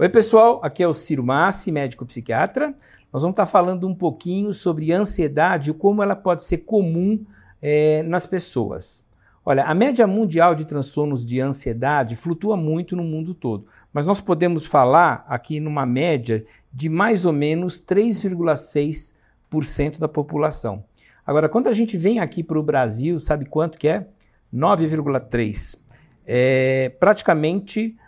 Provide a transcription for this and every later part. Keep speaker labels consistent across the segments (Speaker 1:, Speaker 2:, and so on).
Speaker 1: Oi, pessoal, aqui é o Ciro Massi, médico psiquiatra. Nós vamos estar falando um pouquinho sobre ansiedade e como ela pode ser comum é, nas pessoas. Olha, a média mundial de transtornos de ansiedade flutua muito no mundo todo, mas nós podemos falar aqui numa média de mais ou menos 3,6% da população. Agora, quando a gente vem aqui para o Brasil, sabe quanto que é? 9,3%. É praticamente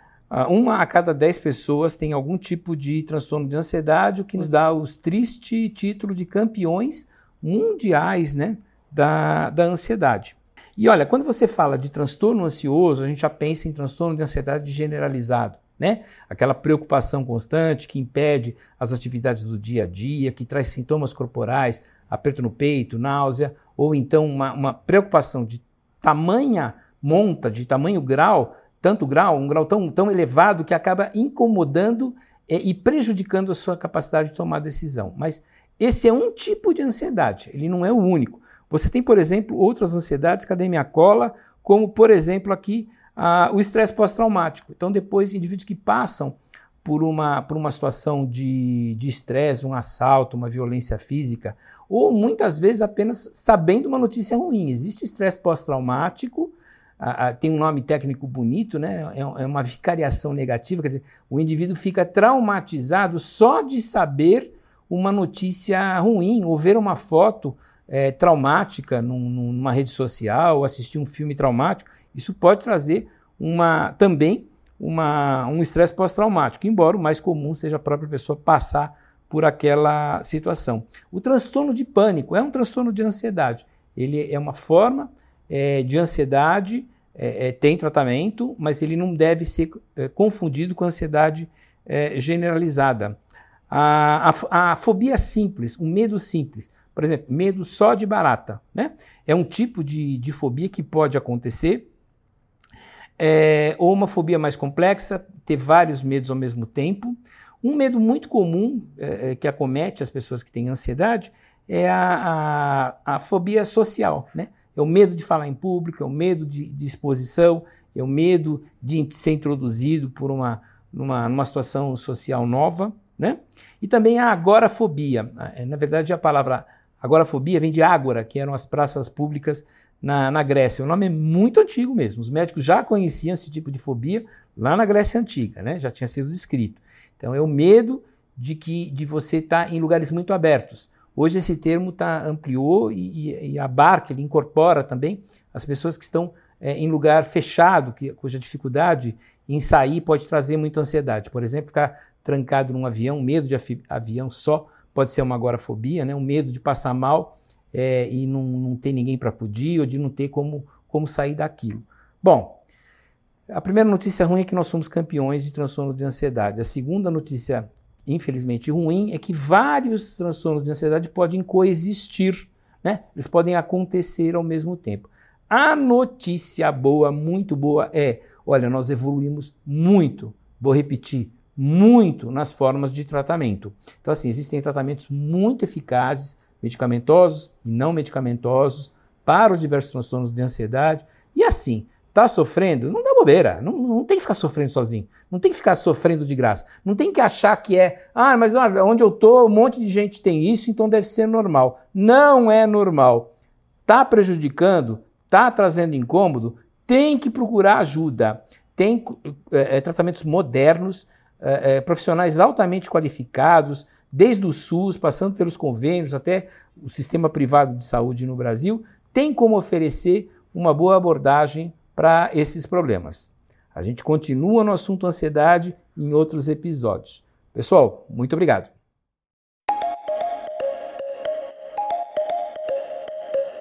Speaker 1: uma a cada dez pessoas tem algum tipo de transtorno de ansiedade, o que nos dá os triste título de campeões mundiais né, da, da ansiedade. E olha, quando você fala de transtorno ansioso, a gente já pensa em transtorno de ansiedade generalizado, né? Aquela preocupação constante que impede as atividades do dia a dia, que traz sintomas corporais, aperto no peito, náusea, ou então uma, uma preocupação de tamanha monta, de tamanho grau, tanto grau, um grau tão, tão elevado que acaba incomodando é, e prejudicando a sua capacidade de tomar decisão. Mas esse é um tipo de ansiedade, ele não é o único. Você tem, por exemplo, outras ansiedades, cadê minha cola? Como, por exemplo, aqui a, o estresse pós-traumático. Então, depois, indivíduos que passam por uma, por uma situação de estresse, um assalto, uma violência física, ou muitas vezes apenas sabendo uma notícia ruim. Existe estresse pós-traumático, a, a, tem um nome técnico bonito, né? É, é, uma vicariação negativa, quer dizer, o indivíduo fica traumatizado só de saber uma notícia ruim ou ver uma foto é, traumática num, numa rede social, ou assistir um filme traumático. Isso pode trazer uma também uma, um estresse pós-traumático, embora o mais comum seja a própria pessoa passar por aquela situação. O transtorno de pânico é um transtorno de ansiedade. Ele é uma forma é, de ansiedade, é, é, tem tratamento, mas ele não deve ser é, confundido com ansiedade é, generalizada. A, a, a, fobia simples, o medo simples, por exemplo, medo só de barata, né? É um tipo de, de fobia que pode acontecer, é, ou uma fobia mais complexa, ter vários medos ao mesmo tempo. Um medo muito comum que acomete as pessoas que têm ansiedade é a, a, a fobia social, né? É o medo de falar em público, é o medo de, de exposição, é o medo de ser introduzido por uma, numa, numa situação social nova, né? E também a agorafobia. É, na verdade, a palavra agorafobia vem de ágora, que eram as praças públicas na, na Grécia. O nome é muito antigo mesmo. Os médicos já conheciam esse tipo de fobia lá na Grécia Antiga, né? Já tinha sido descrito. Então, é o medo de que de você estar tá em lugares muito abertos. Hoje esse termo tá, ampliou e, e, e, abarca, ele incorpora também as pessoas que estão é, em lugar fechado, que, cuja dificuldade em sair pode trazer muita ansiedade. Por exemplo, ficar trancado num avião, medo de avião só pode ser uma agorafobia, né? um medo de passar mal é, e não, não ter ninguém para acudir ou de não ter como, como sair daquilo. Bom, a primeira notícia ruim é que nós somos campeões de transtorno de ansiedade. A segunda notícia infelizmente ruim, é que vários transtornos de ansiedade podem coexistir, né? Eles podem acontecer ao mesmo tempo. A notícia boa, muito boa, é: olha, nós evoluímos muito, vou repetir, muito nas formas de tratamento. Então, assim, existem tratamentos muito eficazes, medicamentosos e não medicamentosos, para os diversos transtornos de ansiedade. E assim, Tá sofrendo? Não dá bobeira. Não, não tem que ficar sofrendo sozinho. Não tem que ficar sofrendo de graça. Não tem que achar que é, ah, mas onde eu tô, um monte de gente tem isso, então deve ser normal. Não é normal. Tá prejudicando, tá trazendo incômodo, tem que procurar ajuda. Tem é, tratamentos modernos, é, é, profissionais altamente qualificados, desde o SUS, passando pelos convênios até o sistema privado de saúde no Brasil, tem como oferecer uma boa abordagem para esses problemas. A gente continua no assunto ansiedade em outros episódios. Pessoal, muito obrigado.